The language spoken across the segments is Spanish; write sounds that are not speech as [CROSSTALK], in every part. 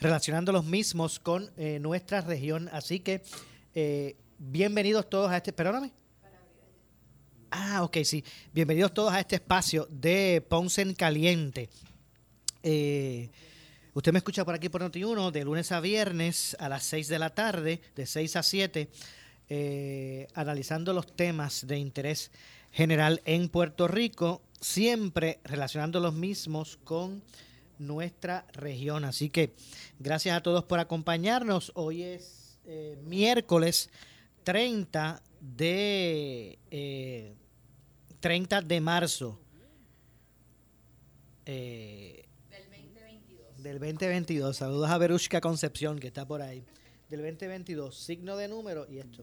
relacionando los mismos con eh, nuestra región. Así que eh, bienvenidos todos a este, perdóname. Ah, ok, sí. Bienvenidos todos a este espacio de Ponce en Caliente. Eh, usted me escucha por aquí por Noti1 de lunes a viernes a las 6 de la tarde, de 6 a 7 eh, analizando los temas de interés general en Puerto Rico, siempre relacionando los mismos con nuestra región. Así que gracias a todos por acompañarnos. Hoy es eh, miércoles 30 de 30 eh, de marzo. del 2022. Del 2022. Saludos a Berushka Concepción que está por ahí del 2022, signo de número y esto.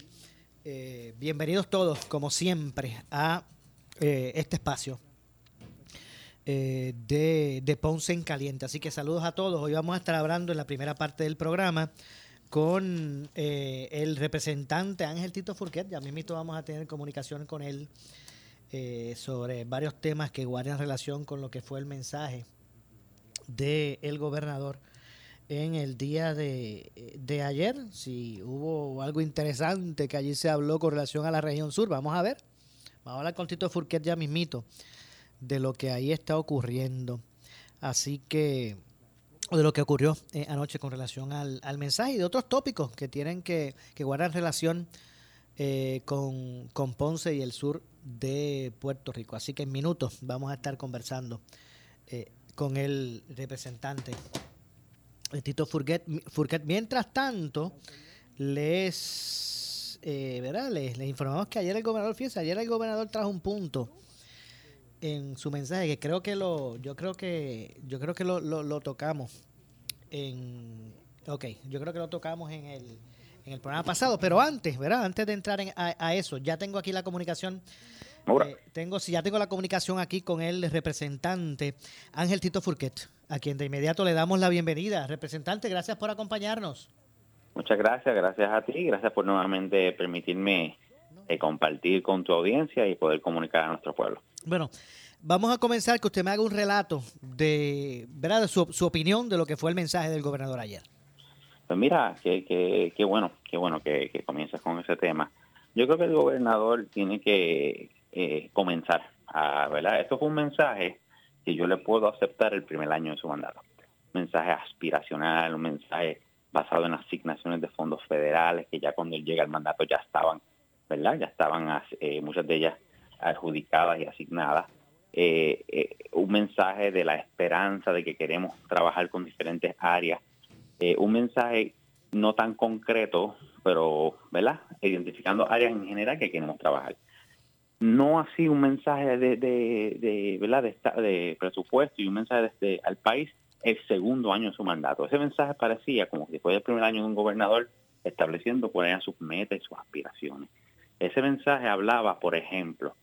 Eh, bienvenidos todos, como siempre, a eh, este espacio eh, de, de, Ponce en Caliente. Así que saludos a todos. Hoy vamos a estar hablando en la primera parte del programa con el representante Ángel Tito Furquet. Ya mismo vamos a tener comunicación con él sobre varios temas que guardan relación con lo que fue el mensaje del el gobernador en el día de, ayer, si hubo algo interesante que allí se habló con relación a la región sur. Vamos a ver. Vamos a hablar con Tito Furquet ya mismito de lo que ahí está ocurriendo. Así que, de lo que ocurrió eh, anoche con relación al, mensaje y de otros tópicos que tienen que, que guardar relación eh, con, con Ponce y el sur de Puerto Rico. Así que en minutos vamos a estar conversando eh, con el representante Tito Furquet. Mientras tanto, les, eh, ¿verdad? les, informamos que ayer el gobernador, fíjense, ayer el gobernador trajo un punto en su mensaje que creo que lo, yo creo que, yo creo que lo, lo, tocamos en, ok, yo creo que lo tocamos en el, en el programa pasado, pero antes, ¿verdad? Antes de entrar en, a, eso, ya tengo aquí la comunicación. Eh, tengo, si ya tengo la comunicación aquí con el representante Ángel Tito Furquet a quien de inmediato le damos la bienvenida. Representante, gracias por acompañarnos. Muchas gracias, gracias a ti, gracias por nuevamente permitirme eh, compartir con tu audiencia y poder comunicar a nuestro pueblo. Bueno, vamos a comenzar que usted me haga un relato de, ¿verdad? de su, opinión de lo que fue el mensaje del gobernador ayer. Pues mira, qué que, bueno, qué bueno que, que comienzas con ese tema. Yo creo que el gobernador tiene que eh, comenzar a, ¿verdad? Esto fue un mensaje que yo le puedo aceptar el primer año de su mandato. Un mensaje aspiracional, un mensaje basado en asignaciones de fondos federales que ya cuando él llega al mandato ya estaban, ¿verdad? Ya estaban eh, muchas de ellas adjudicadas y asignadas. Eh, eh, un mensaje de la esperanza de que queremos trabajar con diferentes áreas. un mensaje no tan concreto, pero, ¿verdad? Identificando áreas en general que queremos trabajar no así un mensaje de, de, de, ¿verdad? de, presupuesto y un mensaje desde al país el segundo año de su mandato. Ese mensaje parecía como que fue el primer año de un gobernador estableciendo cuáles eran sus metas y sus aspiraciones. Ese mensaje hablaba, por ejemplo,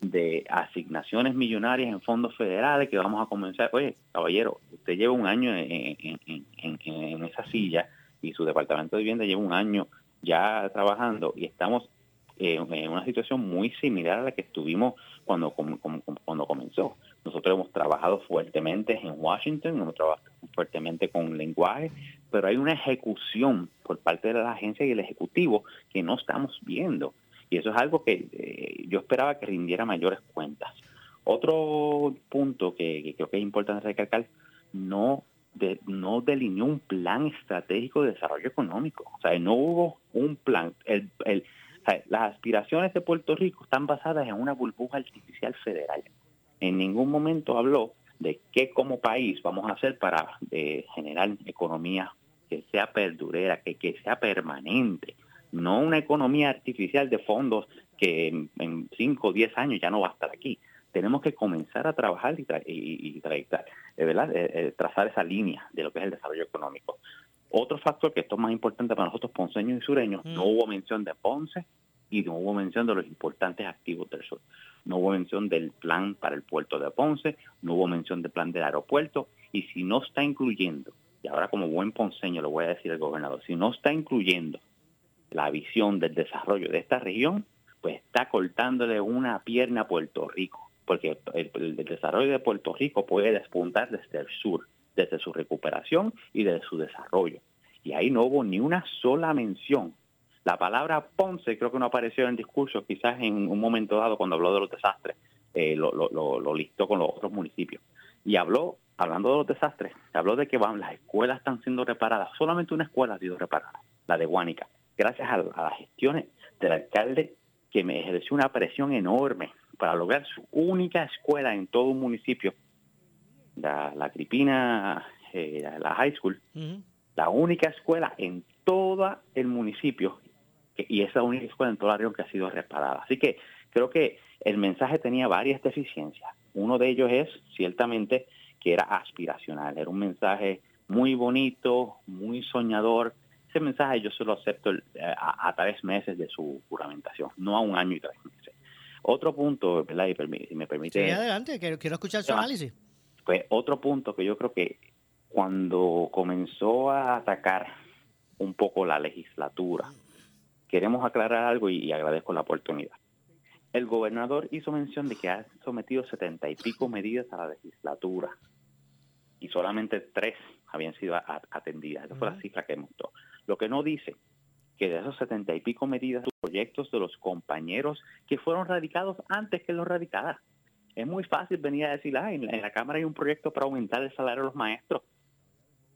de asignaciones millonarias en fondos federales que vamos a comenzar. Oye, caballero, usted lleva un año en, en, en esa silla y su departamento de vivienda lleva un año ya trabajando y estamos eh, en una situación muy similar a la que estuvimos cuando, cuando comenzó. Nosotros hemos trabajado fuertemente en Washington, hemos trabajado fuertemente con lenguaje, pero hay una ejecución por parte de la agencia y el Ejecutivo que no estamos viendo. Y eso es algo que eh, yo esperaba que rindiera mayores cuentas. Otro punto que, creo que es importante recalcar, no de, no delineó un plan estratégico de desarrollo económico. O sea, no hubo un plan. El, el, las aspiraciones de Puerto Rico están basadas en una burbuja artificial federal. En ningún momento habló de qué como país vamos a hacer para eh, generar economía que sea perdurera, que, que sea permanente, no una economía artificial de fondos que en 5 o 10 años ya no va a estar aquí. Tenemos que comenzar a trabajar y, y, ¿verdad? Eh, eh, trazar esa línea de lo que es el desarrollo económico. Otro factor que esto es más importante para nosotros ponceños y sureños, no hubo mención de Ponce y no hubo mención de los importantes activos del sur. No hubo mención del plan para el puerto de Ponce, no hubo mención del plan del aeropuerto y si no está incluyendo, y ahora como buen ponceño lo voy a decir al gobernador, si no está incluyendo la visión del desarrollo de esta región, pues está cortándole una pierna a Puerto Rico, porque el, desarrollo de Puerto Rico puede despuntar desde el sur, desde su recuperación y desde su desarrollo. Y ahí no hubo ni una sola mención. La palabra Ponce creo que no apareció en el discurso, quizás en un momento dado cuando habló de los desastres, eh, lo, listó con los otros municipios. Y habló, hablando de los desastres, habló de que las escuelas están siendo reparadas. Solamente una escuela ha sido reparada, la de Guánica, gracias a, a las gestiones del alcalde que me ejerció una presión enorme para lograr su única escuela en todo un municipio, la, la Cripina, eh, la, high school, la única escuela en todo el municipio, y es la única escuela en toda la región que ha sido reparada. Así que creo que el mensaje tenía varias deficiencias. Uno de ellos es, ciertamente, que era aspiracional, era un mensaje muy bonito, muy soñador, ese mensaje yo se lo acepto eh, a, tres meses de su juramentación, no a un año y tres meses. Otro punto, ¿verdad? Y si me permite... Sí, adelante, quiero, escuchar su análisis. Pues otro punto que yo creo que cuando comenzó a atacar un poco la legislatura, queremos aclarar algo y, agradezco la oportunidad. El gobernador hizo mención de que ha sometido setenta y pico medidas a la legislatura y solamente tres habían sido atendidas. Esa fue la cifra que mostró. Lo que no dice que de esos setenta y pico medidas, proyectos de los compañeros que fueron radicados antes que los radicadas. Es muy fácil venir a decir, ah, en la, Cámara hay un proyecto para aumentar el salario de los maestros,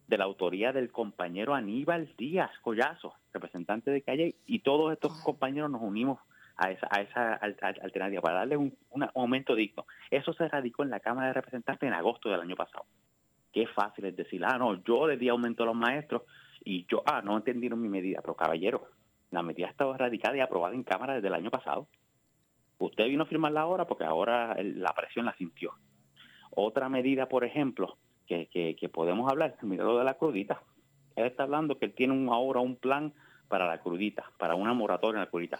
de la autoría del compañero Aníbal Díaz Collazo, representante de Calle, y todos estos compañeros nos unimos a esa, a esa alternativa para darle un, un aumento digno. Eso se radicó en la Cámara de Representantes en agosto del año pasado. Qué fácil es decir, ah, no, yo le di aumento a los maestros y yo, ah, no entendieron mi medida, pero caballero, la medida estaba radicada y aprobada en Cámara desde el año pasado. Usted vino a firmarla ahora porque ahora la presión la sintió. Otra medida, por ejemplo, que, que, podemos hablar, mira lo de la crudita. Él está hablando que él tiene ahora un plan para la crudita, para una moratoria en la crudita.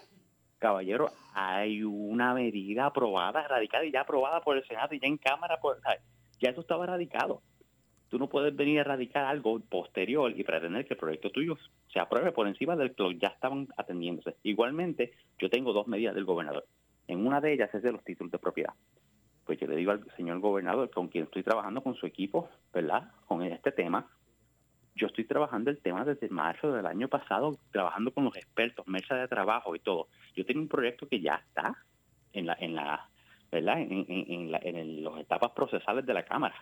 Caballero, hay una medida aprobada, radicada y ya aprobada por el Senado y ya en Cámara, por, ya eso estaba radicado. Tú no puedes venir a erradicar algo posterior y pretender que el proyecto tuyo se apruebe por encima del que ya estaban atendiéndose. Igualmente, yo tengo dos medidas del gobernador. En una de ellas es de los títulos de propiedad. Pues yo le digo al señor gobernador, con quien estoy trabajando con su equipo, ¿verdad? Con este tema, yo estoy trabajando el tema desde marzo del año pasado, trabajando con los expertos, mesa de trabajo y todo. Yo tengo un proyecto que ya está en la, en la, ¿verdad? En, las etapas procesales de la Cámara.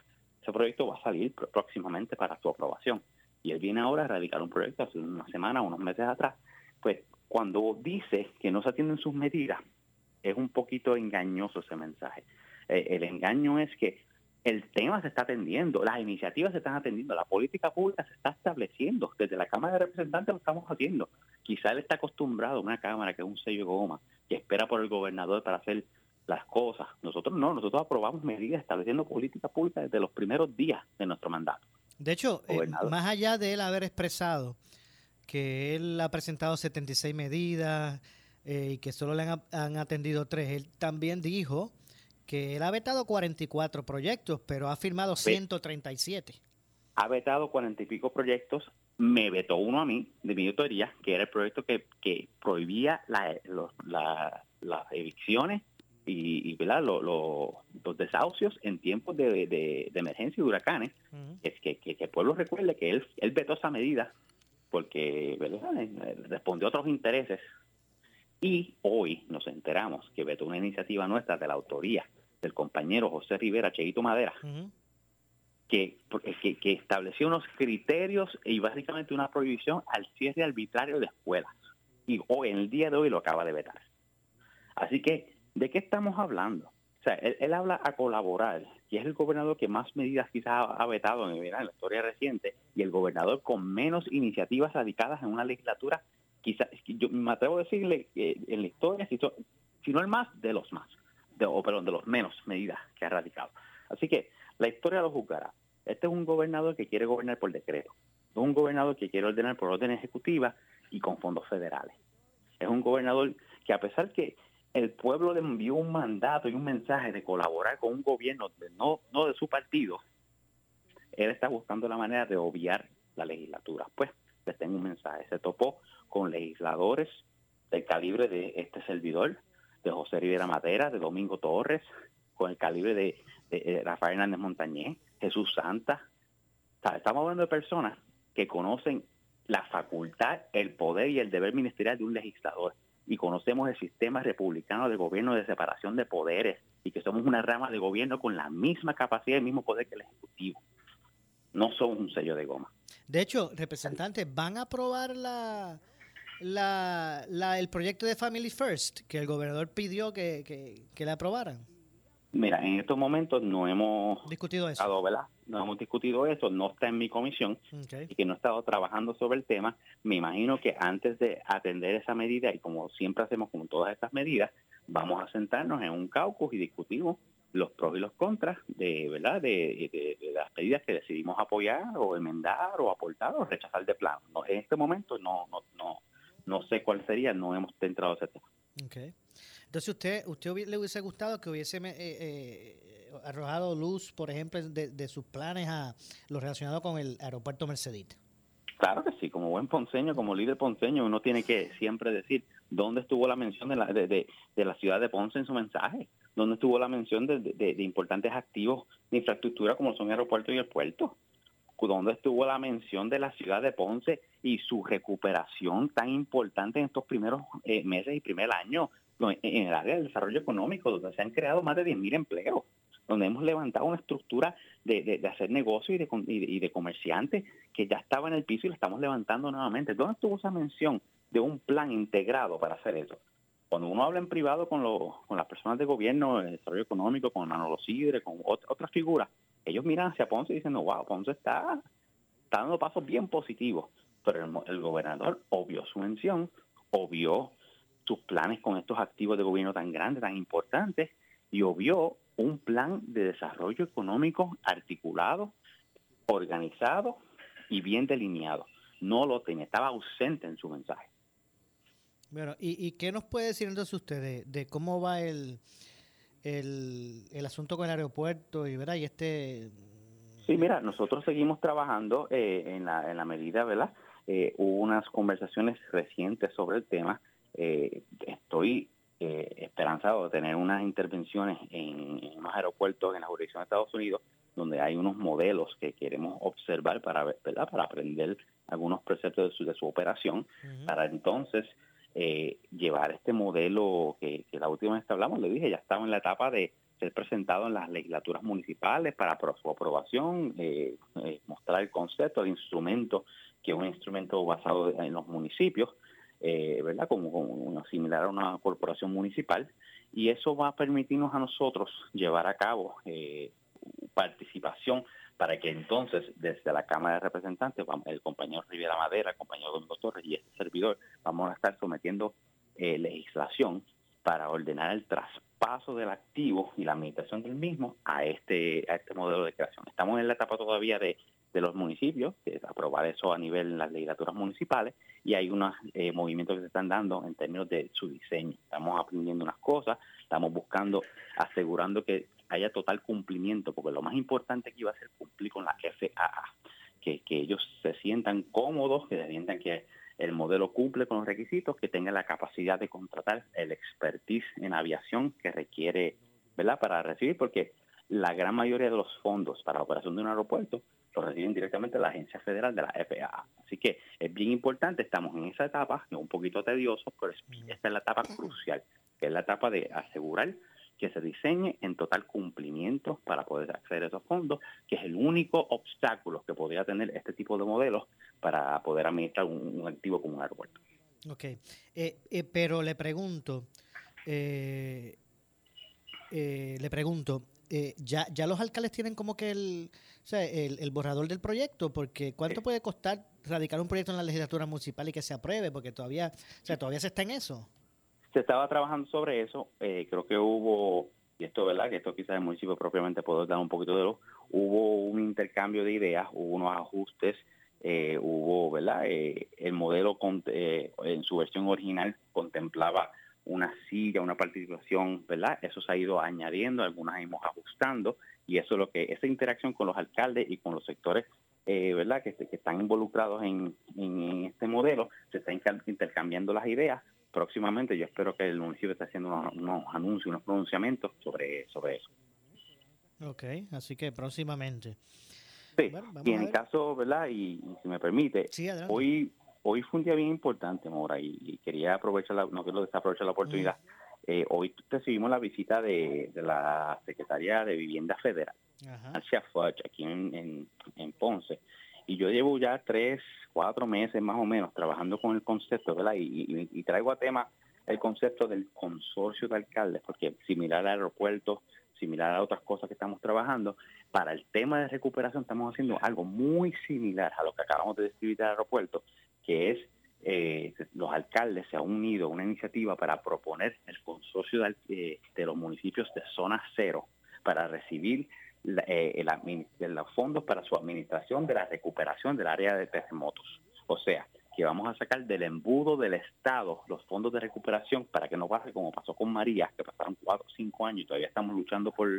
Ese proyecto va a salir próximamente para su aprobación. Y él viene ahora a radicar un proyecto hace una semana, unos meses atrás. Pues cuando dice que no se atienden sus medidas, es un poquito engañoso ese mensaje. Eh, el engaño es que el tema se está atendiendo, las iniciativas se están atendiendo, la política pública se está estableciendo. Desde la Cámara de Representantes lo estamos haciendo. Quizá él está acostumbrado a una Cámara que es un sello de goma, que espera por el gobernador para hacer las cosas. Nosotros no, nosotros aprobamos medidas estableciendo política pública desde los primeros días de nuestro mandato. De hecho, eh, más allá de él haber expresado que él ha presentado 76 medidas eh, y que solo le han, atendido tres, él también dijo que él ha vetado 44 proyectos, pero ha firmado 137. Ha vetado 40 y pico proyectos, me vetó uno a mí, de mi autoría, que era el proyecto que, que prohibía la, las evicciones y, y los desahucios en tiempos de, emergencia y huracanes, es que, el pueblo recuerde que él, él vetó esa medida porque eh, respondió a otros intereses. Y hoy nos enteramos que vetó una iniciativa nuestra de la autoría del compañero José Rivera Cheito Madera, que, que, que, estableció unos criterios y básicamente una prohibición al cierre arbitrario de escuelas. y hoy, en el día de hoy, lo acaba de vetar. Así que, ¿de qué estamos hablando? O sea, él, habla a colaborar, y es el gobernador que más medidas quizás ha, vetado en, la historia reciente, y el gobernador con menos iniciativas radicadas en una legislatura, quizás, yo me atrevo a decirle que en la historia, si no el más, de los más, o perdón, de los menos medidas que ha radicado. Así que la historia lo juzgará. Este es un gobernador que quiere gobernar por decreto. Es un gobernador que quiere ordenar por orden ejecutiva y con fondos federales. Es un gobernador que a pesar que el pueblo le envió un mandato y un mensaje de colaborar con un gobierno no, no de su partido, él está buscando la manera de obviar la legislatura. Pues les tengo un mensaje. Se topó con legisladores del calibre de este servidor, de José Rivera Madera, de Domingo Torres, con el calibre de, Rafael Hernández Montañez, Jesús Santa. estamos hablando de personas que conocen la facultad, el poder y el deber ministerial de un legislador. Y conocemos el sistema republicano de gobierno de separación de poderes y que somos una rama de gobierno con la misma capacidad y el mismo poder que el Ejecutivo. No somos un sello de goma. De hecho, representantes, ¿van a aprobar la, la, el proyecto de Family First que el gobernador pidió que, que, que le aprobaran? Mira, en estos momentos no hemos discutido eso. ¿verdad? No hemos discutido eso, no está en mi comisión y que no he estado trabajando sobre el tema. Me imagino que antes de atender esa medida, y como siempre hacemos con todas estas medidas, vamos a sentarnos en un caucus y discutimos los pros y los contras de, ¿verdad? De, las medidas que decidimos apoyar o enmendar o aportar o rechazar de plano. en este momento no, no, no, no sé cuál sería, no hemos entrado a ese tema. Okay. Entonces, ¿usted usted le hubiese gustado que hubiese eh, eh, arrojado luz, por ejemplo, de, sus planes a lo relacionado con el aeropuerto Mercedita? Claro que sí, como buen ponceño, como líder ponceño, uno tiene que siempre decir dónde estuvo la mención de la, de, la ciudad de Ponce en su mensaje, dónde estuvo la mención de, importantes activos de infraestructura como son el aeropuerto y el puerto, dónde estuvo la mención de la ciudad de Ponce y su recuperación tan importante en estos primeros eh, meses y primer año en el área del desarrollo económico, donde se han creado más de 10.000 empleos, donde hemos levantado una estructura de, hacer negocio y de, de, comerciantes que ya estaba en el piso y lo estamos levantando nuevamente. ¿Dónde estuvo esa mención de un plan integrado para hacer eso? Cuando uno habla en privado con, con las personas de gobierno, de desarrollo económico, con Manolo Sidre, con otras figuras, ellos miran hacia Ponce y dicen, no, wow, Ponce está, está dando pasos bien positivos. Pero el, el gobernador obvió su mención, obvió sus planes con estos activos de gobierno tan grandes, tan importantes, y obvió un plan de desarrollo económico articulado, organizado y bien delineado. No lo tenía, estaba ausente en su mensaje. Bueno, ¿y, qué nos puede decir entonces usted de, cómo va el, el, asunto con el aeropuerto y, ¿verdad? y este... Sí, mira, nosotros seguimos trabajando eh, en, la, en la medida, ¿verdad? Eh, hubo unas conversaciones recientes sobre el tema eh, estoy eh, esperanzado de tener unas intervenciones en, unos aeropuertos en la jurisdicción de Estados Unidos donde hay unos modelos que queremos observar para ¿verdad? para aprender algunos preceptos de su, de su operación para entonces eh, llevar este modelo que, la última vez que hablamos le dije ya estaba en la etapa de ser presentado en las legislaturas municipales para su aprobación, eh, mostrar el concepto, el instrumento, que es un instrumento basado en los municipios, eh, ¿verdad? Como, como similar a una corporación municipal, y eso va a permitirnos a nosotros llevar a cabo eh, participación para que entonces desde la Cámara de Representantes, el compañero Rivera Madera, el compañero Domingo Torres y este servidor, vamos a estar sometiendo eh, legislación para ordenar el traspaso del activo y la administración del mismo a este, a este modelo de creación. Estamos en la etapa todavía de de los municipios, que aprobar eso a nivel de las legislaturas municipales, y hay unos eh, movimientos que se están dando en términos de su diseño. Estamos aprendiendo unas cosas, estamos buscando, asegurando que haya total cumplimiento, porque lo más importante aquí va a ser cumplir con la FAA, que, que ellos se sientan cómodos, que se sientan que el modelo cumple con los requisitos, que tenga la capacidad de contratar el expertise en aviación que requiere, ¿verdad?, para recibir, porque la gran mayoría de los fondos para la operación de un aeropuerto lo reciben directamente la Agencia Federal de la FAA. Así que es bien importante, estamos en esa etapa, es un poquito tedioso, pero esta es la etapa crucial, que es la etapa de asegurar que se diseñe en total cumplimiento para poder acceder a esos fondos, que es el único obstáculo que podría tener este tipo de modelos para poder administrar un, activo como un aeropuerto. Ok, eh, eh, pero le pregunto, eh, le pregunto, ya, ya los alcaldes tienen como que el, o sea, el, borrador del proyecto, porque ¿cuánto puede costar radicar un proyecto en la legislatura municipal y que se apruebe? Porque todavía, o sea, todavía se está en eso. Se estaba trabajando sobre eso, creo que hubo, y esto, ¿verdad? Que esto quizás el municipio propiamente puede dar un poquito de lo, hubo un intercambio de ideas, hubo unos ajustes eh, hubo, ¿verdad? Eh, el modelo eh, en su versión original contemplaba una silla, una participación, ¿verdad? Eso se ha ido añadiendo, algunas hemos ajustando y eso es lo que, esa interacción con los alcaldes y con los sectores, ¿verdad? Que, están involucrados en, este modelo, se está intercambiando las ideas. Próximamente yo espero que el municipio esté haciendo unos, anuncios, unos pronunciamientos sobre, sobre eso. Ok, así que próximamente. Sí, y en el caso, ¿verdad? Y, si me permite, hoy hoy fue un día bien importante, Mora, y, quería aprovechar, la, no quiero desaprovechar la oportunidad. Eh, hoy recibimos la visita de, la Secretaría de Vivienda Federal, Alcia aquí en, en, Ponce. Y yo llevo ya tres, cuatro meses más o menos trabajando con el concepto, ¿verdad? Y, y traigo a tema el concepto del consorcio de alcaldes, porque similar al aeropuerto, similar a otras cosas que estamos trabajando, para el tema de recuperación estamos haciendo algo muy similar a lo que acabamos de describir del aeropuerto, que es eh, los alcaldes se han unido a una iniciativa para proponer el consorcio de, eh, los municipios de zona cero para recibir eh, los fondos para su administración de la recuperación del área de terremotos. O sea, que vamos a sacar del embudo del Estado los fondos de recuperación para que no pase como pasó con María, que pasaron cuatro o cinco años y todavía estamos luchando por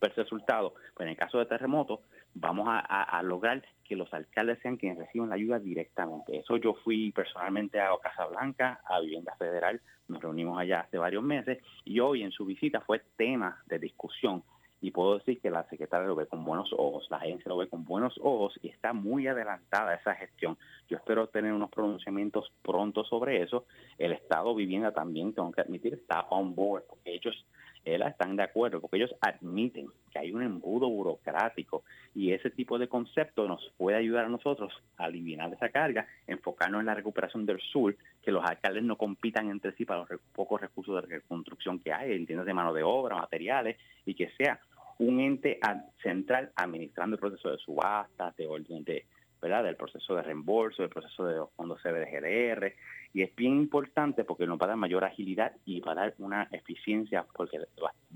ver resultados. Pues en el caso de terremotos, vamos a, lograr que los alcaldes sean quienes reciban la ayuda directamente. Eso yo fui personalmente a Casablanca, a Vivienda Federal, nos reunimos allá hace varios meses y hoy en su visita fue tema de discusión y puedo decir que la secretaria lo ve con buenos ojos, la agencia lo ve con buenos ojos y está muy adelantada esa gestión. Yo espero tener unos pronunciamientos pronto sobre eso. El Estado Vivienda también, tengo que admitir, está on board, porque ellos están de acuerdo, porque ellos admiten que hay un embudo burocrático y ese tipo de concepto nos puede ayudar a nosotros a aliviar esa carga, enfocarnos en la recuperación del sur, que los alcaldes no compitan entre sí para los pocos recursos de reconstrucción que hay, entiendes de mano de obra, materiales, y que sea un ente central administrando el proceso de subasta, de orden de, ¿verdad? del proceso de reembolso, del proceso de los fondos CBDGDR. Y es bien importante porque nos va a dar mayor agilidad y va a dar una eficiencia porque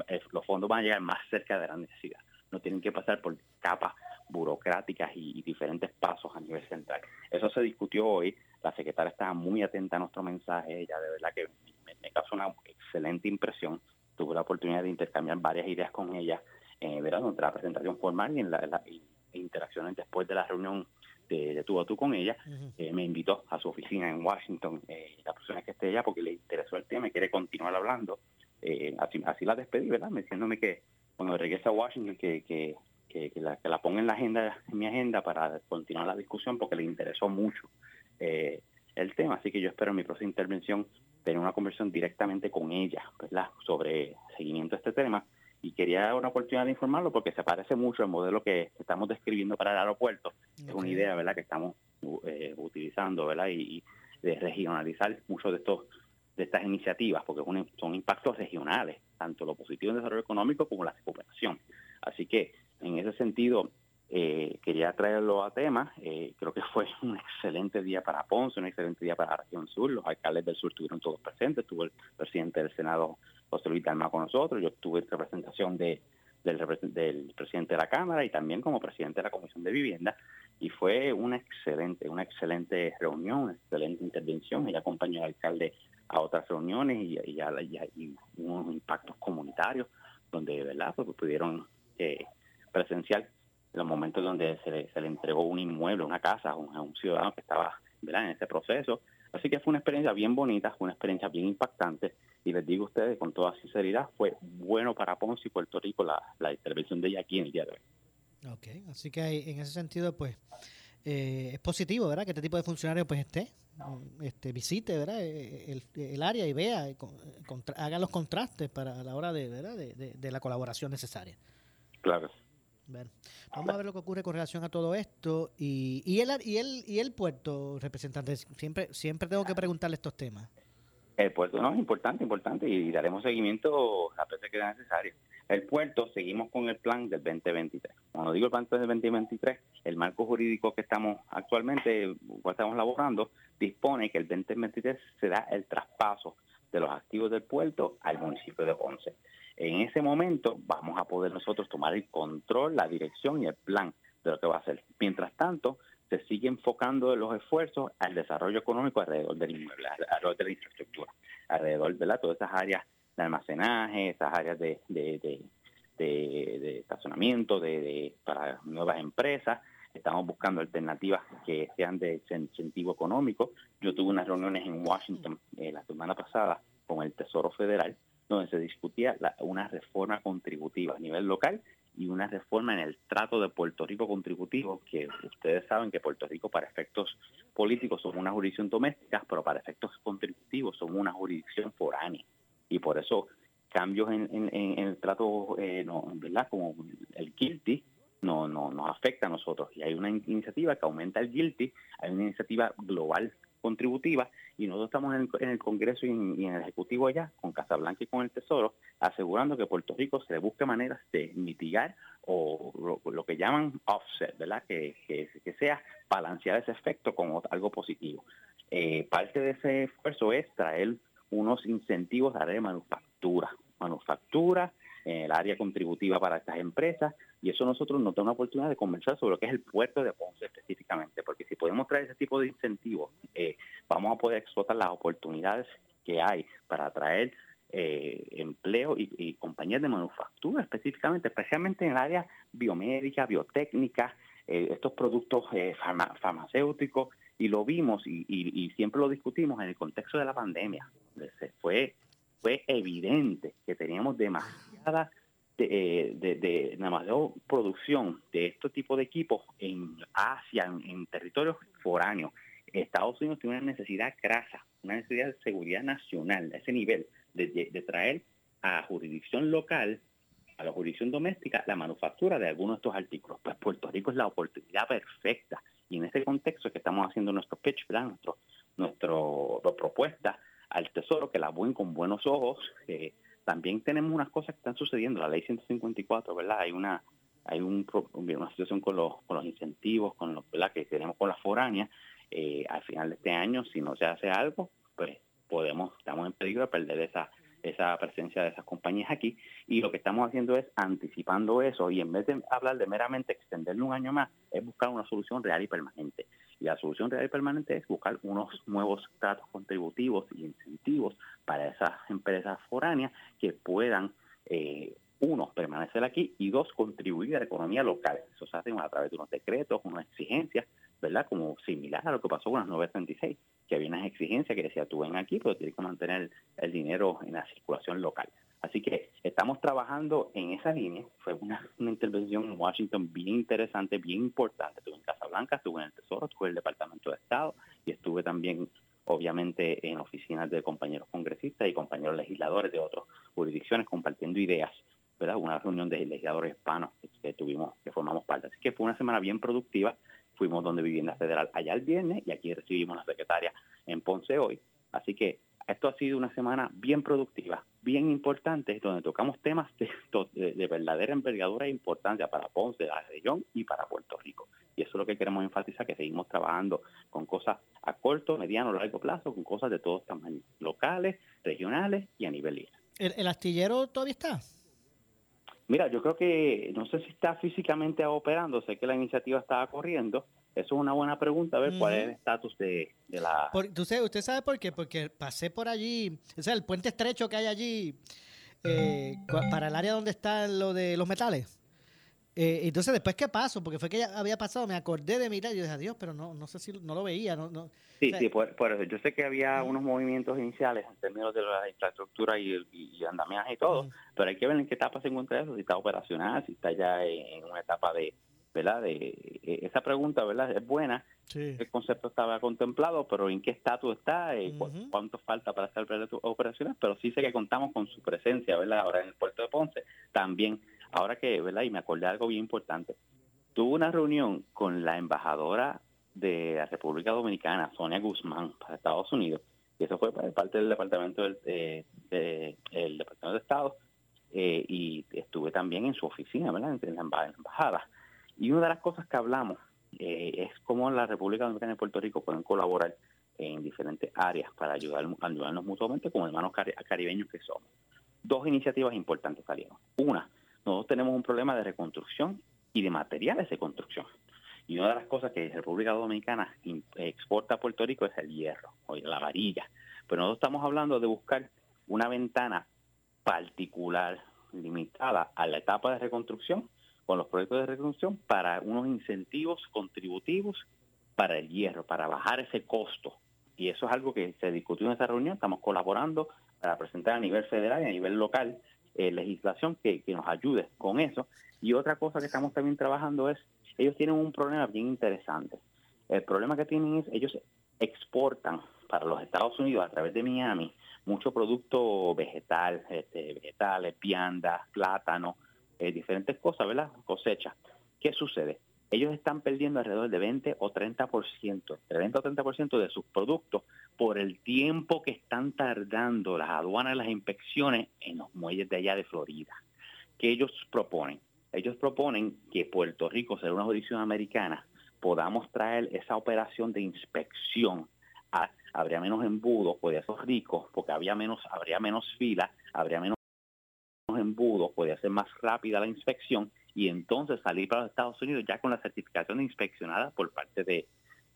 eh, los fondos van a llegar más cerca de la necesidad. No tienen que pasar por capas burocráticas y, diferentes pasos a nivel central. Eso se discutió hoy. La secretaria estaba muy atenta a nuestro mensaje. Ella de verdad que me, me causó una excelente impresión. Tuve la oportunidad de intercambiar varias ideas con ella eh, verano, entre la presentación formal y en la, interacción después de la reunión de, tú a tú con ella, eh, me invitó a su oficina en Washington, eh, la persona que esté allá porque le interesó el tema y quiere continuar hablando. Eh, así, así la despedí, ¿verdad? Diciéndome que cuando regrese a Washington que, que, que, la, que la ponga en la agenda, en mi agenda para continuar la discusión porque le interesó mucho el tema. Así que yo espero en mi próxima intervención tener una conversación directamente con ella, ¿verdad? Sobre seguimiento a este tema y quería una oportunidad de informarlo porque se parece mucho al modelo que estamos describiendo para el aeropuerto. Es una idea, ¿verdad?, que estamos eh, utilizando, ¿verdad?, y, de regionalizar muchos de estos de estas iniciativas porque son impactos regionales, tanto lo positivo en desarrollo económico como la recuperación. Así que en ese sentido eh, quería traerlo a tema. Eh, creo que fue [LAUGHS] un excelente día para Ponce, un excelente día para la región sur. Los alcaldes del sur estuvieron todos presentes. Estuvo el presidente del Senado, José Luis Dalma, con nosotros. Yo estuve en representación de, del, del presidente de la Cámara y también como presidente de la Comisión de Vivienda. Y fue una excelente, una excelente reunión, una excelente intervención. Ella acompañó al alcalde a otras reuniones y, y, unos impactos comunitarios donde, ¿verdad?, pues pudieron eh, presenciar los momentos donde se le, se le entregó un inmueble, una casa a un, ciudadano que estaba ¿verdad? en ese proceso. Así que fue una experiencia bien bonita, fue una experiencia bien impactante y les digo a ustedes con toda sinceridad, fue bueno para Ponce y Puerto Rico la, la intervención de ella aquí en el día de hoy. Ok, así que en ese sentido, pues, eh, es positivo, ¿verdad? Que este tipo de funcionario, pues, esté, este, visite, ¿verdad? Eh, el, el área y vea, haga los contrastes para la hora de, ¿verdad? De, de, de la colaboración necesaria. Claro. Bueno, vamos a ver lo que ocurre con relación a todo esto y, y el y el y el puerto representante siempre siempre tengo que preguntarle estos temas. El puerto no es importante, importante y daremos seguimiento a veces que sea necesario. El puerto seguimos con el plan del 2023. Cuando digo el plan del 2023, el marco jurídico que estamos actualmente, que estamos elaborando, dispone que el 2023 será el traspaso de los activos del puerto al municipio de Ponce. En ese momento vamos a poder nosotros tomar el control, la dirección y el plan de lo que va a hacer. Mientras tanto, se sigue enfocando los esfuerzos al desarrollo económico alrededor del inmueble, alrededor de la infraestructura, alrededor de todas esas áreas de almacenaje, esas áreas de, de, de, estacionamiento, de, para nuevas empresas. Estamos buscando alternativas que sean de incentivo económico. Yo tuve unas reuniones en Washington eh, la semana pasada con el Tesoro Federal, donde se discutía una reforma contributiva a nivel local y una reforma en el trato de Puerto Rico contributivo, que ustedes saben que Puerto Rico para efectos políticos son una jurisdicción doméstica, pero para efectos contributivos son una jurisdicción foránea. Y por eso cambios en, el trato, eh, no, ¿verdad? Como el guilty, no, no, nos afecta a nosotros. Y hay una iniciativa que aumenta el guilty, hay una iniciativa global contributiva y nosotros estamos en el, Congreso y en, el Ejecutivo allá, con Casablanca y con el Tesoro, asegurando que Puerto Rico se busque maneras de mitigar o lo, que llaman offset, ¿verdad? Que, que, sea balancear ese efecto con algo positivo. Eh, parte de ese esfuerzo es traer unos incentivos a la de manufactura, manufactura, en el área contributiva para estas empresas, y eso nosotros nos da una oportunidad de conversar sobre lo que es el puerto de Ponce específicamente, porque si podemos traer ese tipo de incentivos, eh, vamos a poder explotar las oportunidades que hay para atraer eh, empleo y, compañías de manufactura específicamente, especialmente en el área biomédica, biotécnica, eh, estos productos farmacéuticos, y lo vimos y, siempre lo discutimos en el contexto de la pandemia. Se fue, fue evidente que teníamos demasiada de, de, de, producción de este tipo de equipos en Asia, en, territorios foráneos. Estados Unidos tiene una necesidad crasa, una necesidad de seguridad nacional a ese nivel, de, traer a jurisdicción local, a la jurisdicción doméstica, la manufactura de algunos de estos artículos. Pues Puerto Rico es la oportunidad perfecta. Y en ese contexto que estamos haciendo nuestro pitch plan, nuestro, nuestro propuesta al Tesoro, que la ven con buenos ojos, eh, también tenemos unas cosas que están sucediendo. La ley 154, ¿verdad? Hay una hay un, una situación con los, con los incentivos, con los que tenemos con la foránea. Eh, al final de este año, si no se hace algo, pues podemos, estamos en peligro de perder esa esa presencia de esas compañías aquí y lo que estamos haciendo es anticipando eso y en vez de hablar de meramente extenderlo un año más, es buscar una solución real y permanente. Y la solución real y permanente es buscar unos nuevos tratos contributivos y incentivos para esas empresas foráneas que puedan, eh, uno, permanecer aquí y dos, contribuir a la economía local. Eso se hace a través de unos decretos, unas exigencias, ¿verdad? Como similar a lo que pasó con las 936 que había unas exigencias que decía, tú ven aquí, pero tienes que mantener el dinero en la circulación local. Así que estamos trabajando en esa línea. Fue una, intervención en Washington bien interesante, bien importante. Estuve en Casablanca, estuve en el Tesoro, estuve en el Departamento de Estado y estuve también, obviamente, en oficinas de compañeros congresistas y compañeros legisladores de otras jurisdicciones compartiendo ideas. ¿verdad? Una reunión de legisladores hispanos que tuvimos, que formamos parte. Así que fue una semana bien productiva fuimos donde Vivienda Federal allá el viernes y aquí recibimos a la secretaria en Ponce hoy. Así que esto ha sido una semana bien productiva, bien importante, donde tocamos temas de, verdadera envergadura e importancia para Ponce, la región y para Puerto Rico. Y eso es lo que queremos enfatizar, que seguimos trabajando con cosas a corto, mediano, largo plazo, con cosas de todos tamaños, locales, regionales y a nivel isla. ¿El, astillero todavía está? Mira, yo creo que no sé si está físicamente operando, sé que la iniciativa estaba corriendo. Eso es una buena pregunta, a ver cuál es el estatus de, la... ¿Usted sabe por qué? Porque pasé por allí, o sea, el puente estrecho que hay allí, eh, para el área donde está lo de los metales. Eh, entonces, después que paso, porque fue que ya había pasado, me acordé de mirar y yo dije, adiós, pero no, no sé si no lo veía. No, no. Sí, sí, por, eso. Yo sé que había unos movimientos iniciales en términos de la infraestructura y, y, andamiaje y todo, pero hay que ver en qué etapa se encuentra eso, si está operacional, si está ya en una etapa de, ¿verdad? De, e, esa pregunta, ¿verdad? Es buena. El concepto estaba contemplado, pero ¿en qué estatus está? Eh, ¿Cuánto falta para estar operacional? Pero sí sé que contamos con su presencia, ¿verdad? Ahora en el puerto de Ponce. También ahora que, ¿verdad? Y me acordé de algo bien importante. Tuve una reunión con la embajadora de la República Dominicana, Sonia Guzmán, para Estados Unidos, y eso fue parte del Departamento del Departamento de Estado, eh, y estuve también en su oficina, ¿verdad? En la embajada. Y una de las cosas que hablamos eh, es cómo la República Dominicana y Puerto Rico pueden colaborar en diferentes áreas para ayudar, ayudarnos mutuamente como hermanos caribeños que somos. Dos iniciativas importantes salieron. Una, nosotros tenemos un problema de reconstrucción y de materiales de construcción. Y una de las cosas que la República Dominicana exporta a Puerto Rico es el hierro, o la varilla. Pero nosotros estamos hablando de buscar una ventana particular, limitada a la etapa de reconstrucción, con los proyectos de reconstrucción, para unos incentivos contributivos para el hierro, para bajar ese costo. Y eso es algo que se discutió en esta reunión, estamos colaborando para presentar a nivel federal y a nivel local eh, legislación que, que nos ayude con eso. Y otra cosa que estamos también trabajando es ellos tienen un problema bien interesante. El problema que tienen es, ellos exportan para los Estados Unidos a través de Miami mucho producto vegetal, este, vegetales, viandas, plátano, eh, diferentes cosas, ¿verdad? Cosechas. ¿Qué sucede? Ellos están perdiendo alrededor de 20 o 30%, de 20 o 30% de sus productos por el tiempo que están tardando las aduanas las inspecciones en los muelles de allá de Florida. ¿Qué ellos proponen? ellos proponen que Puerto Rico, sea una jurisdicción americana, podamos traer esa operación de inspección. habría menos embudos, podría ser rico, porque había menos, habría menos fila, habría menos embudos, podría ser más rápida la inspección y entonces salir para los Estados Unidos ya con la certificación inspeccionada por parte de,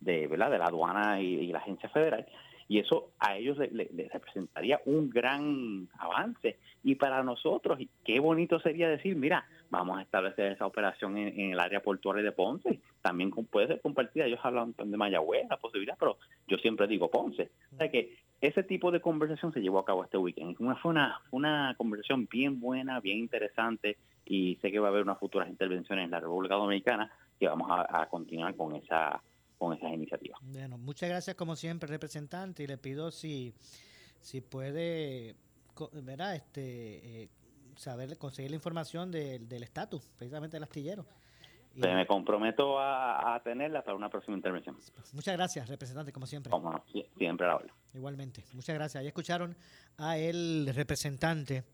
de, ¿verdad? de la aduana y la agencia federal y eso a ellos les representaría un gran avance. Y para nosotros, qué bonito sería decir, mira, vamos a establecer esa operación en, el área portuaria de Ponce. También puede ser compartida. Ellos hablan de Mayagüez, la posibilidad, pero yo siempre digo Ponce. O sea que ese tipo de conversación se llevó a cabo este weekend. Fue una, una conversación bien buena, bien interesante y sé que va a haber unas futuras intervenciones en la República Dominicana que vamos a continuar con esa con esas iniciativas. Bueno, muchas gracias como siempre, representante, y le pido si, si puede, ¿verdad? Este, eh, saber, conseguir la información del estatus, precisamente del astillero. Y, me comprometo a, tenerla para una próxima intervención. Muchas gracias, representante, como siempre. Como siempre a la hora. Igualmente, muchas gracias. Ahí escucharon a el representante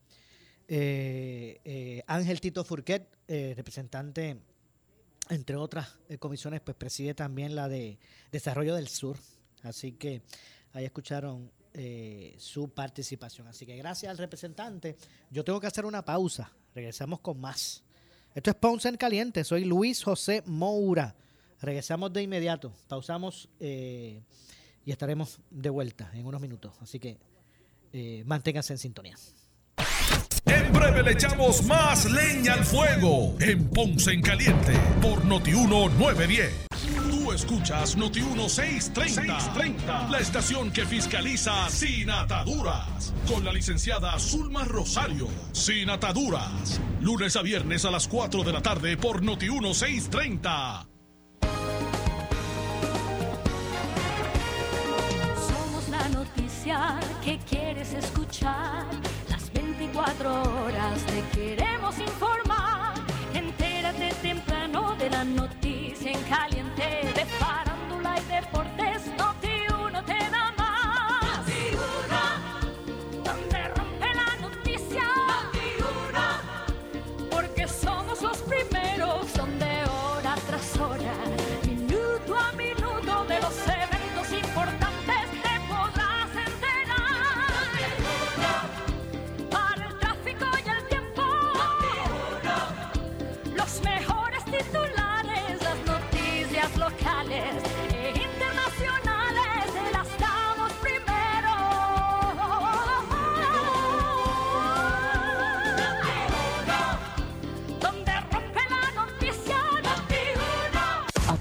eh, eh, Ángel Tito Furquet, representante entre otras eh, comisiones, pues preside también la de Desarrollo del Sur. Así que ahí escucharon eh, su participación. Así que gracias al representante. Yo tengo que hacer una pausa. Regresamos con más. Esto es Ponce en Caliente. Soy Luis José Moura. Regresamos de inmediato. Pausamos eh, y estaremos de vuelta en unos minutos. Así que manténganse en sintonía. En breve le echamos más leña al fuego en Ponce en Caliente por Notiuno 910. Tú escuchas Notiuno 630, 630, la estación que fiscaliza sin ataduras. Con la licenciada Zulma Rosario. Sin ataduras. Lunes a viernes a las 4 de la tarde por Notiuno 630. Somos la noticia que quieres escuchar Cuatro horas te queremos informar. Entérate temprano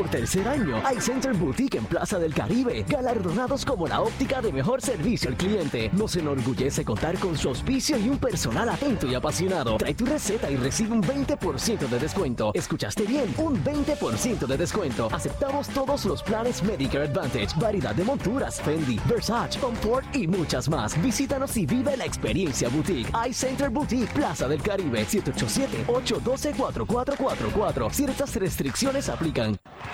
Por tercer año, iCenter Boutique en Plaza del Caribe, galardonados como la óptica de mejor servicio al cliente. Nos enorgullece contar con su auspicio y un personal atento y apasionado. Trae tu receta y recibe un 20% de descuento. ¿Escuchaste bien? Un 20% de descuento. Aceptamos todos los planes Medicare Advantage, variedad de monturas, Fendi, Versace, Comfort y muchas más. Visítanos y vive la experiencia boutique. iCenter Boutique, Plaza del Caribe, 787-812-4444. Ciertas restricciones aplican.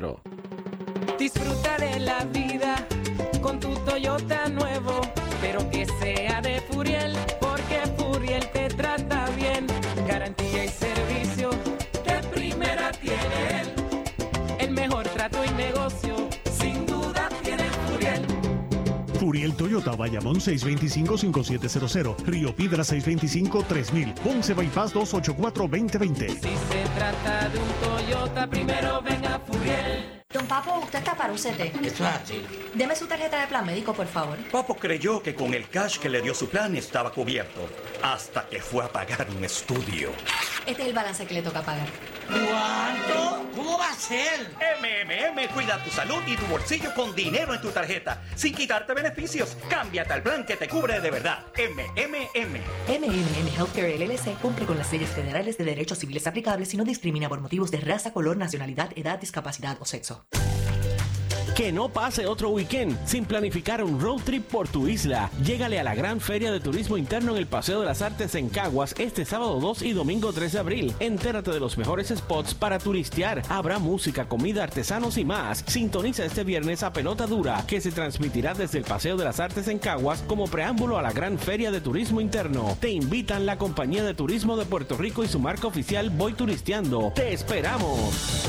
259-8200. Disfruta de la vida con tu Toyota nuevo, Toyota, Bayamón 625-5700, Río Piedra 625-3000, Ponce Bypass 284-2020. Si se trata de un Toyota, primero venga Furiel. Don Papo, usted está para un CT. Eso es así. Deme su tarjeta de plan médico, por favor. Papo creyó que con el cash que le dio su plan estaba cubierto, hasta que fue a pagar un estudio. Este es el balance que le toca pagar. ¿Cuánto? ¿Cómo va a ser? MMM cuida tu salud y tu bolsillo con dinero en tu tarjeta, sin quitarte beneficios. Cámbiate al plan que te cubre de verdad. MMM. MMM Healthcare LLC cumple con las leyes federales de derechos civiles aplicables y no discrimina por motivos de raza, color, nacionalidad, edad, discapacidad o sexo. Que no pase otro weekend sin planificar un road trip por tu isla. Llégale a la gran feria de turismo interno en el Paseo de las Artes en Caguas este sábado 2 y domingo 3 de abril. Entérate de los mejores spots para turistear. Habrá música, comida, artesanos y más. Sintoniza este viernes a Pelota Dura, que se transmitirá desde el Paseo de las Artes en Caguas como preámbulo a la gran feria de turismo interno. Te invitan la Compañía de Turismo de Puerto Rico y su marca oficial Voy Turisteando. ¡Te esperamos!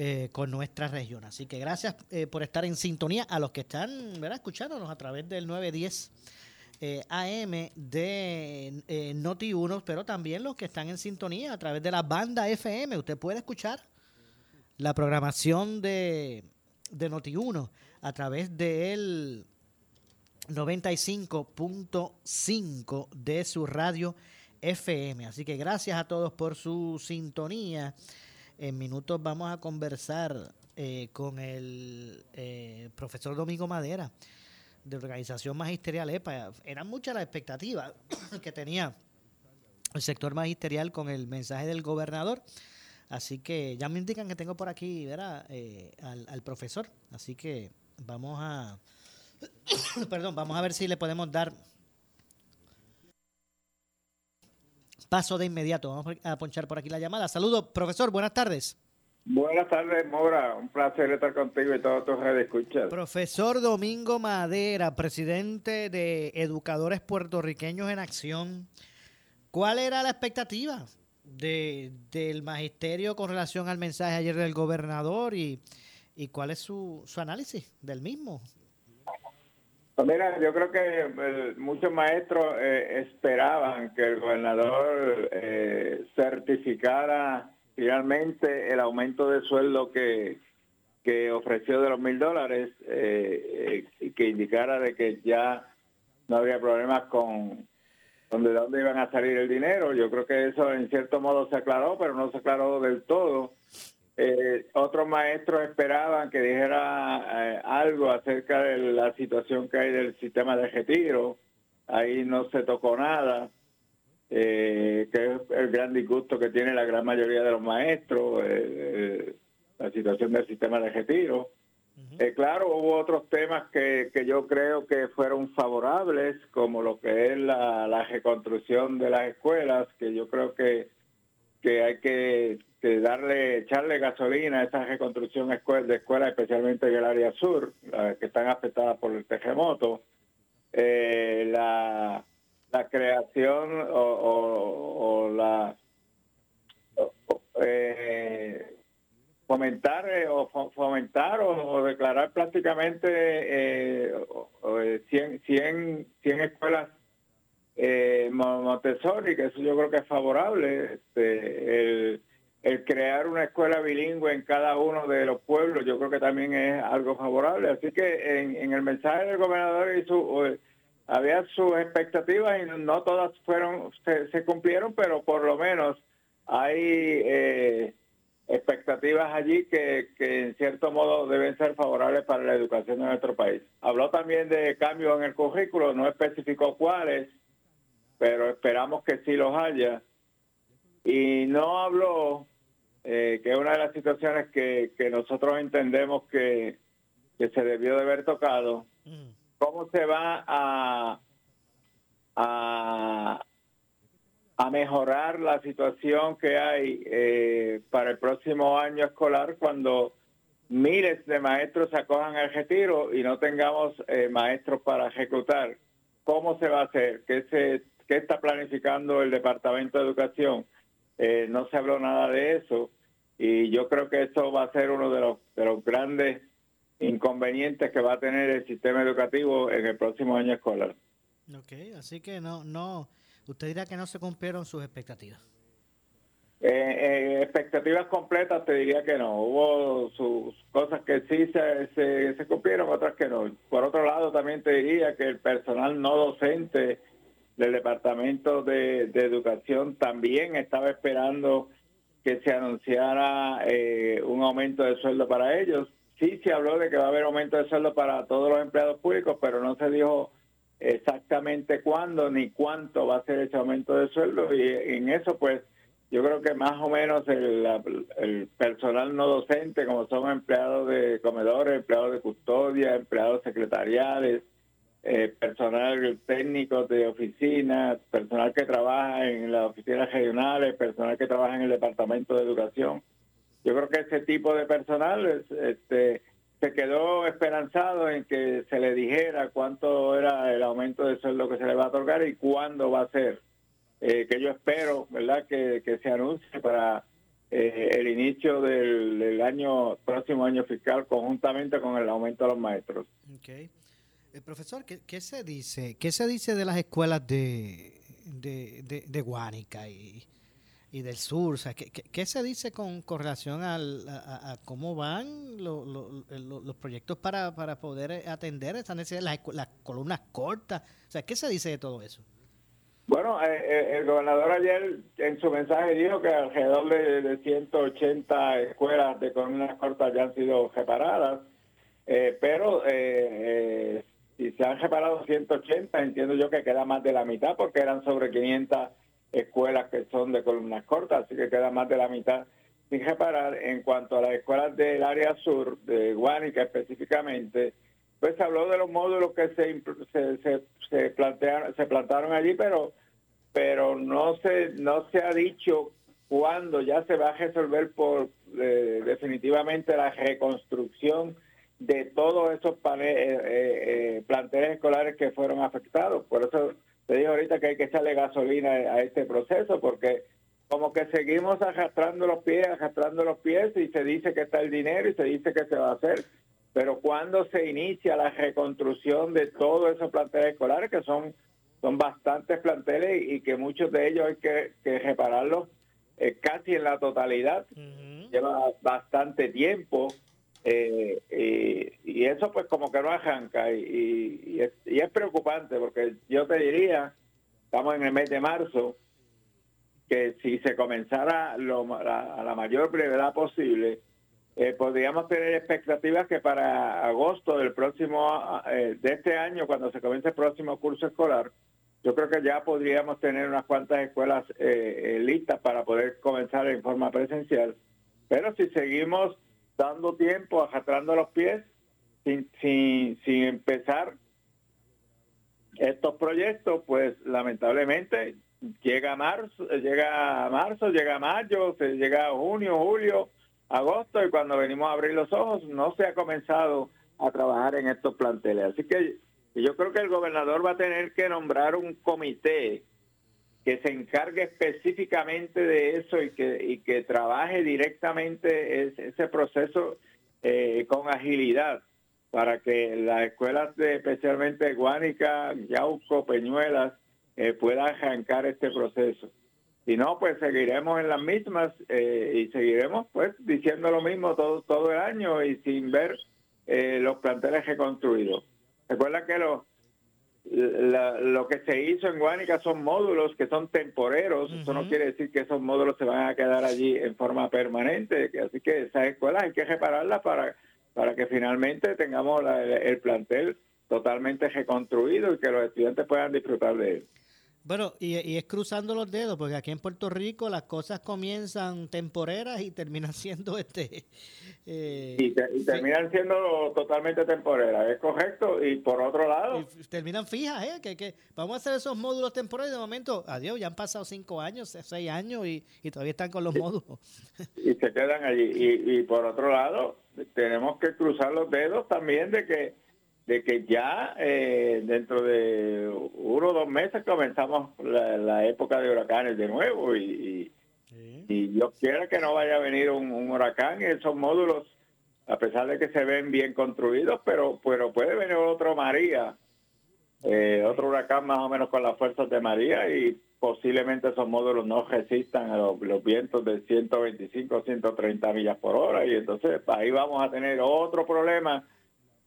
eh, con nuestra región. Así que gracias eh, por estar en sintonía a los que están escuchándonos a través del 910 eh, AM de eh, Noti 1, pero también los que están en sintonía a través de la banda FM. Usted puede escuchar la programación de, de Noti 1 a través del 95.5 de su radio FM. Así que gracias a todos por su sintonía. En minutos vamos a conversar eh, con el eh, profesor Domingo Madera de Organización Magisterial EPA. Eran muchas las expectativas [COUGHS] que tenía el sector magisterial con el mensaje del gobernador. Así que ya me indican que tengo por aquí. Eh, al, al profesor. Así que vamos a... [COUGHS] Perdón, vamos a ver si le podemos dar paso de inmediato. Vamos a ponchar por aquí la llamada. Saludos, profesor. Buenas tardes. Buenas tardes, Mora. Un placer estar contigo y todos tus redes escuchas. Profesor Domingo Madera, presidente de Educadores Puertorriqueños en Acción. ¿Cuál era la expectativa de, del magisterio con relación al mensaje ayer del gobernador y, y cuál es su, su análisis del mismo? Mira, yo creo que eh, muchos maestros eh, esperaban que el gobernador eh, certificara finalmente el aumento de sueldo que, que ofreció de los mil dólares y que indicara de que ya no había problemas con, con de dónde iban a salir el dinero. Yo creo que eso en cierto modo se aclaró, pero no se aclaró del todo. Eh, otros maestros esperaban que dijera eh, algo acerca de la situación que hay del sistema de retiro. Ahí no se tocó nada, eh, que es el gran disgusto que tiene la gran mayoría de los maestros, la situación del sistema de retiro. claro, hubo otros temas que, que yo creo que fueron favorables, como lo que es la, la reconstrucción de las escuelas, que yo creo que, que hay que darle, echarle gasolina a esa reconstrucción de escuelas, especialmente en el área sur, que están afectadas por el terremoto, eh, la, la creación o, la eh, fomentar eh, o fomentar o, declarar prácticamente eh, 100, 100, 100 escuelas eh, Montessori, que eso yo creo que es favorable. Este, el, crear una escuela bilingüe en cada uno de los pueblos, yo creo que también es algo favorable. Así que en, el mensaje del gobernador y su, había sus expectativas y no todas fueron se, cumplieron, pero por lo menos hay eh, expectativas allí que, que en cierto modo deben ser favorables para la educación de nuestro país. Habló también de cambios en el currículo, no especificó cuáles, pero esperamos que sí los haya. Y no habló eh, que es una de las situaciones que, que nosotros entendemos que, que, se debió de haber tocado, cómo se va a, a, a mejorar la situación que hay eh, para el próximo año escolar cuando miles de maestros acojan el retiro y no tengamos eh, maestros para ejecutar. ¿Cómo se va a hacer? ¿Qué, se, ¿Qué está planificando el Departamento de Educación? no se habló nada de eso y yo creo que eso va a ser uno de los, de los grandes inconvenientes que va a tener el sistema educativo en el próximo año escolar. Ok, así que no, no, usted dirá que no se cumplieron sus expectativas. Eh, eh, expectativas completas te diría que no. Hubo sus cosas que sí se, se, se, cumplieron, otras que no. Por otro lado, también te diría que el personal no docente del Departamento de, Educación también estaba esperando que se anunciara eh, un aumento de sueldo para ellos. Sí se habló de que va a haber aumento de sueldo para todos los empleados públicos, pero no se dijo exactamente cuándo ni cuánto va a ser ese aumento de sueldo y en eso pues yo creo que más o menos el, personal no docente, como son empleados de comedores, empleados de custodia, empleados secretariales, eh, personal técnico de oficina, personal que trabaja en las oficinas regionales, personal que trabaja en el departamento de educación. Yo creo que ese tipo de personal este, se quedó esperanzado en que se le dijera cuánto era el aumento de sueldo que se le va a otorgar y cuándo va a ser eh, que yo espero, ¿verdad?, que, se anuncie para eh, el inicio del, año, próximo año fiscal, conjuntamente con el aumento de los maestros. Eh, profesor, ¿qué, ¿qué, se dice? ¿Qué se dice de las escuelas de, de, de, Guánica y, y del sur? O sea, ¿qué, qué, se dice con, con relación al, a, cómo van los proyectos para, para poder atender esta necesidad, las, las columnas cortas? O sea, ¿qué se dice de todo eso? Bueno, eh, eh, el gobernador ayer en su mensaje dijo que alrededor de, 180 escuelas de columnas cortas ya han sido reparadas, eh, pero si se han reparado 180, entiendo yo que queda más de la mitad porque eran sobre 500 escuelas que son de columnas cortas, así que queda más de la mitad sin reparar. En cuanto a las escuelas del área sur, de Guánica específicamente, pues se habló de los módulos que se, se, se, plantearon, se plantaron allí, pero, pero no, se, no se ha dicho cuándo ya se va a resolver por eh, definitivamente la reconstrucción de todos esos paneles, eh, eh, planteles escolares que fueron afectados. Por eso te digo ahorita que hay que echarle gasolina a este proceso, porque como que seguimos arrastrando los pies, arrastrando los pies y se dice que está el dinero y se dice que se va a hacer pero cuando se inicia la reconstrucción de todos esos planteles escolares, que son, son bastantes planteles y que muchos de ellos hay que, repararlos eh, casi en la totalidad, lleva bastante tiempo. Eh, y, eso pues como que no arranca y, es, preocupante porque yo te diría, estamos en el mes de marzo, que si se comenzara lo, a la mayor brevedad posible, eh, podríamos tener expectativas que para agosto del próximo, eh, de este año, cuando se comience el próximo curso escolar, yo creo que ya podríamos tener unas cuantas escuelas eh, listas para poder comenzar en forma presencial. Pero si seguimos dando tiempo, arrastrando los pies, sin, sin, sin empezar estos proyectos, pues lamentablemente llega marzo, llega a marzo, llega mayo, se llega junio, julio, agosto y cuando venimos a abrir los ojos no se ha comenzado a trabajar en estos planteles. Así que yo creo que el gobernador va a tener que nombrar un comité que se encargue específicamente de eso y que, y que trabaje directamente ese, proceso eh, con agilidad para que las escuelas de especialmente Guánica, Yauco, Peñuelas eh, puedan arrancar este proceso. Si no, pues seguiremos en las mismas eh, y seguiremos pues diciendo lo mismo todo, todo el año y sin ver eh, los planteles reconstruidos. Recuerda que lo, lo que se hizo en Guánica son módulos que son temporeros, eso no quiere decir que esos módulos se van a quedar allí en forma permanente, así que esas escuelas hay que repararlas para, para que finalmente tengamos el plantel totalmente reconstruido y que los estudiantes puedan disfrutar de él. Bueno, y, es cruzando los dedos, porque aquí en Puerto Rico las cosas comienzan temporeras y terminan [LAUGHS] siendo este... Eh, y, terminan siendo totalmente temporeras, es correcto. Y por otro lado... terminan fijas, ¿eh? Que, que vamos a hacer esos módulos temporales de momento, adiós, ya han pasado cinco años, seis años y, todavía están con los módulos. [LAUGHS] Y se quedan allí. Y, y por otro lado, tenemos que cruzar los dedos también de que de que ya eh, dentro de uno o dos meses comenzamos la, época de huracanes de nuevo y, y, yo quiero que no vaya a venir un, huracán. Esos módulos, a pesar de que se ven bien construidos, pero, pero puede venir otro María, eh, otro huracán más o menos con las fuerzas de María y posiblemente esos módulos no resistan a los, los vientos de 125, 130 millas por hora y entonces ahí vamos a tener otro problema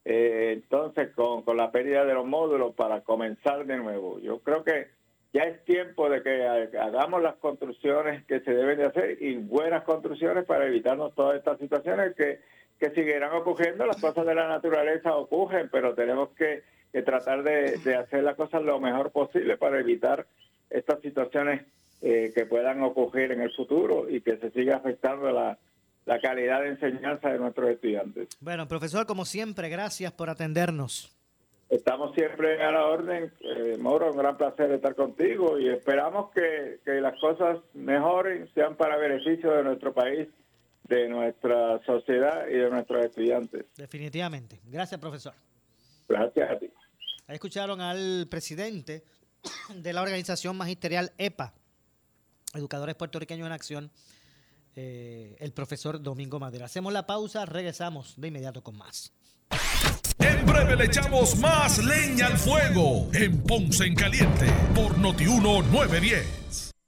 eh, entonces con, con la pérdida de los módulos para comenzar de nuevo. Yo creo que ya es tiempo de que hagamos las construcciones que se deben de hacer y buenas construcciones para evitarnos todas estas situaciones que, que siguieran ocurriendo. Las cosas de la naturaleza ocurren, pero tenemos que, tratar de, de, hacer las cosas lo mejor posible para evitar estas situaciones eh, que puedan ocurrir en el futuro y que se siga afectando la, la calidad de enseñanza de nuestros estudiantes. Bueno, profesor, como siempre, gracias por atendernos. Estamos siempre a la orden. Eh, Mauro, un gran placer estar contigo y esperamos que, que las cosas mejoren, sean para beneficio de nuestro país, de nuestra sociedad y de nuestros estudiantes. Definitivamente. Gracias, profesor. Gracias a ti. Ahí escucharon al presidente de la organización magisterial EPA, Educadores Puertorriqueños en Acción, eh, el profesor Domingo Madera. Hacemos la pausa, regresamos de inmediato con más. En breve le echamos más leña al fuego en Ponce en Caliente por Notiuno 910.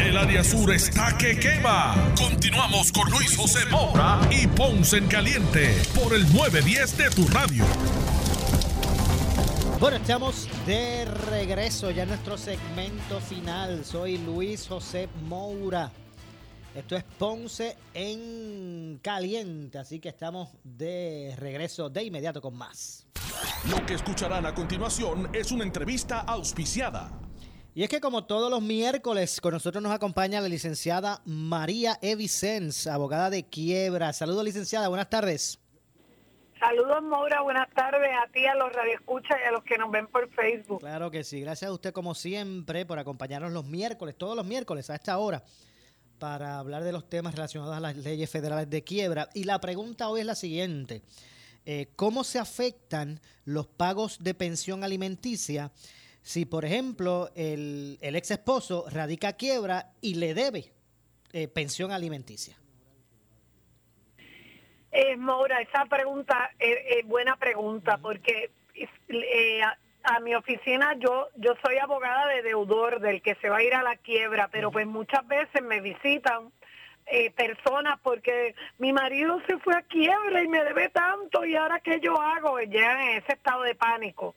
El área sur está que quema. Continuamos con Luis José Moura y Ponce en Caliente por el 910 de tu radio. Bueno, estamos de regreso ya en nuestro segmento final. Soy Luis José Moura. Esto es Ponce en Caliente, así que estamos de regreso de inmediato con más. Lo que escucharán a continuación es una entrevista auspiciada. Y es que como todos los miércoles, con nosotros nos acompaña la licenciada María Evicens, abogada de quiebra. Saludos, licenciada, buenas tardes. Saludos, Maura, buenas tardes a ti, a los radioescuchas y a los que nos ven por Facebook. Claro que sí, gracias a usted como siempre por acompañarnos los miércoles, todos los miércoles a esta hora, para hablar de los temas relacionados a las leyes federales de quiebra. Y la pregunta hoy es la siguiente. Eh, ¿Cómo se afectan los pagos de pensión alimenticia si, por ejemplo, el, ex esposo radica quiebra y le debe eh, pensión alimenticia? Eh, Maura, esa pregunta es, buena pregunta porque eh, a, mi oficina yo yo soy abogada de deudor del que se va a ir a la quiebra, pero pues muchas veces me visitan eh, personas porque mi marido se fue a quiebra y me debe tanto y ahora qué yo hago, llegan en ese estado de pánico.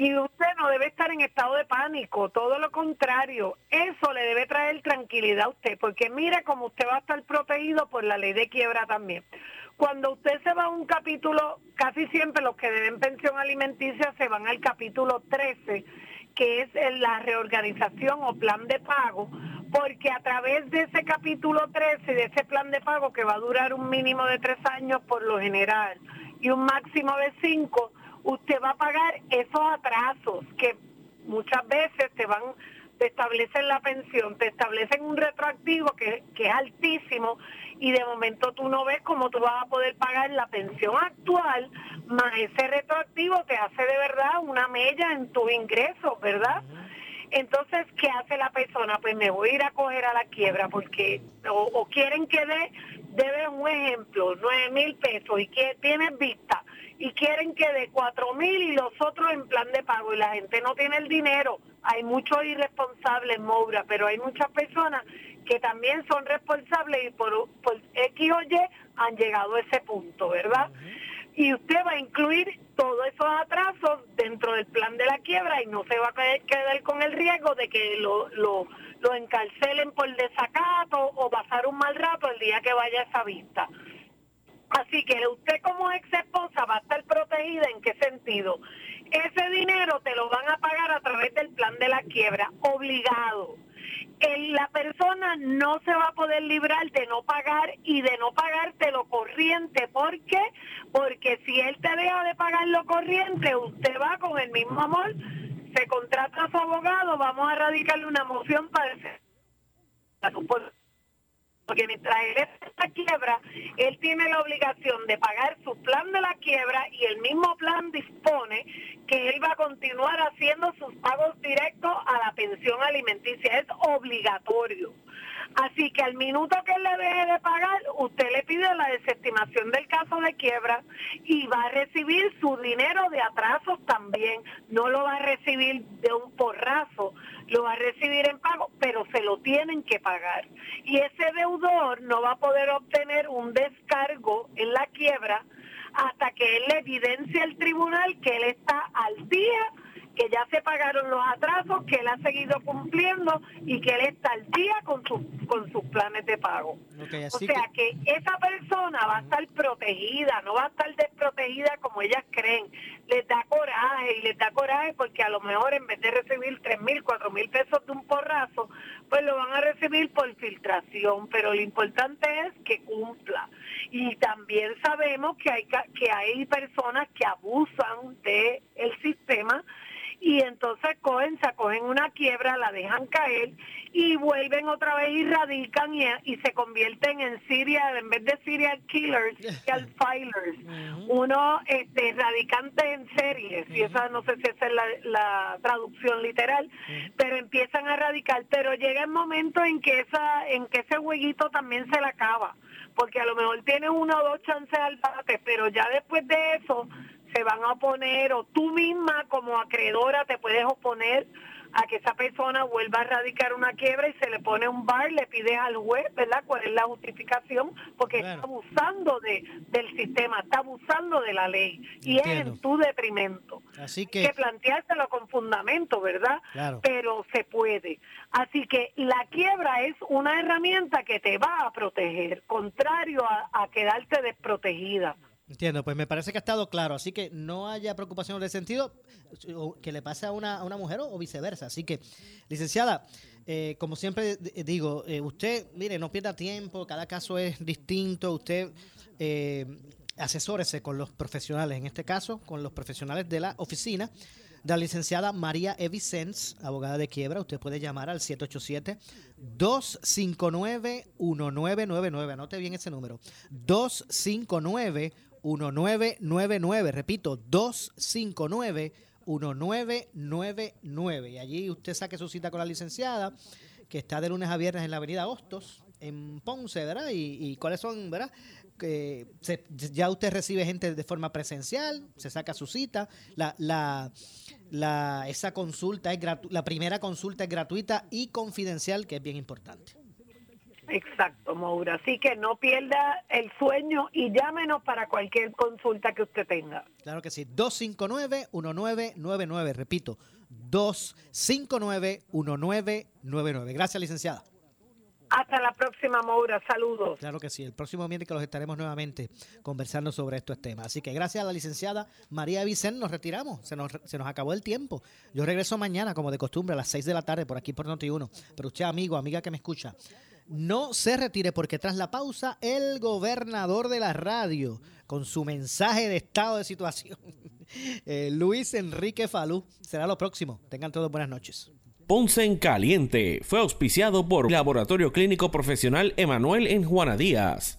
Y usted no debe estar en estado de pánico, todo lo contrario, eso le debe traer tranquilidad a usted, porque mire cómo usted va a estar protegido por la ley de quiebra también. Cuando usted se va a un capítulo, casi siempre los que deben pensión alimenticia se van al capítulo 13, que es la reorganización o plan de pago, porque a través de ese capítulo 13, de ese plan de pago que va a durar un mínimo de tres años por lo general y un máximo de cinco, usted va a pagar esos atrasos que muchas veces te van, te establecen la pensión, te establecen un retroactivo que, es altísimo y de momento tú no ves cómo tú vas a poder pagar la pensión actual, más ese retroactivo te hace de verdad una mella en tus ingresos, ¿verdad? Entonces, ¿qué hace la persona? Pues me voy a ir a coger a la quiebra porque o, quieren que dé, debe un ejemplo, nueve mil pesos y que tienes vista y quieren que de cuatro mil y los otros en plan de pago y la gente no tiene el dinero. Hay muchos irresponsables, Moura, pero hay muchas personas que también son responsables y por, por X o Y han llegado a ese punto, ¿verdad? Y usted va a incluir todos esos atrasos dentro del plan de la quiebra y no se va a quedar con el riesgo de que lo, lo, lo encarcelen por desacato o pasar un mal rato el día que vaya a esa vista. Así que usted como ex esposa va a estar protegida en qué sentido. Ese dinero te lo van a pagar a través del plan de la quiebra, obligado. la persona no se va a poder librar de no pagar y de no pagarte lo corriente. ¿Por qué? Porque si él te deja de pagar lo corriente, usted va con el mismo amor, se contrata a su abogado, vamos a radicarle una moción para porque mientras él está en quiebra, él tiene la obligación de pagar su plan de la quiebra y el mismo plan dispone que él va a continuar haciendo sus pagos directos a la pensión alimenticia. Es obligatorio. Así que al minuto que él le deje de pagar, usted le pide la desestimación del caso de quiebra y va a recibir su dinero de atrasos también. No lo va a recibir de un porrazo, lo va a recibir en pago, pero se lo tienen que pagar. Y ese deudor no va a poder obtener un descargo en la quiebra hasta que él le evidencie al tribunal que él está al día que ya se pagaron los atrasos, que él ha seguido cumpliendo y que él está al día con, sus con sus planes de pago. o sea que... esa persona va a estar protegida, no va a estar desprotegida como ellas creen. Les da coraje y les da coraje porque a lo mejor en vez de recibir tres mil, cuatro mil pesos de un porrazo, pues lo van a recibir por filtración. Pero lo importante es que cumpla. Y también sabemos que hay, que hay personas que abusan del el sistema y entonces cogen, se acogen una quiebra, la dejan caer y vuelven otra vez y radican y, y se convierten en Siria, en vez de serial killers, [LAUGHS] serial filers. Uno, este, radicantes en series, y esa no sé si esa es la, la traducción literal, pero empiezan a radicar, pero llega el momento en que esa, en que ese jueguito también se le acaba, porque a lo mejor tienes una o dos chances al bate, pero ya después de eso se van a oponer o tú misma como acreedora te puedes oponer a que esa persona vuelva a radicar una quiebra y se le pone un bar, le pides al juez, ¿verdad? ¿Cuál es la justificación? Porque está abusando de, del sistema, está abusando de la ley y es en tu detrimento. Así que... Hay que planteárselo con fundamento, ¿verdad? Pero se puede. Así que la quiebra es una herramienta que te va a proteger, contrario a quedarte desprotegida. Entiendo, pues me parece que ha estado claro, así que no haya preocupación en ese sentido que le pase a una, una mujer o, viceversa. Así que, licenciada, eh, como siempre digo, eh, usted, mire, no pierda tiempo, cada caso es distinto, usted eh, asesórese con los profesionales, en este caso, con los profesionales de la oficina de la licenciada María Evicens, abogada de quiebra. Usted puede llamar al 787-259-1999. Anote bien ese número. 259 1999. Repito, 259 1999. Y allí usted saque su cita con la licenciada, que está de lunes a viernes en la avenida Hostos, en Ponce, ¿verdad? Y, cuáles son, ¿verdad? Que ya usted recibe gente de forma presencial, se saca su cita, la, la, la, esa consulta es la primera consulta es gratuita y confidencial, que es bien importante. Exacto, Maura. Así que no pierda el sueño y llámenos para cualquier consulta que usted tenga. Claro que sí. 259-1999. Repito, 259-1999. Gracias, licenciada. Hasta la próxima, Maura. Saludos. Claro que sí. El próximo miércoles estaremos nuevamente conversando sobre estos temas. Así que gracias a la licenciada María Vicente nos retiramos. Se nos, se nos acabó el tiempo. Yo regreso mañana, como de costumbre, a las 6 de la tarde por aquí por Noti1. Pero usted, amigo, amiga que me escucha, no se retire porque tras la pausa el gobernador de la radio con su mensaje de estado de situación, [LAUGHS] eh, Luis Enrique Falú, será lo próximo. Tengan todos buenas noches. Ponce en Caliente fue auspiciado por Laboratorio Clínico Profesional Emanuel en Juana Díaz.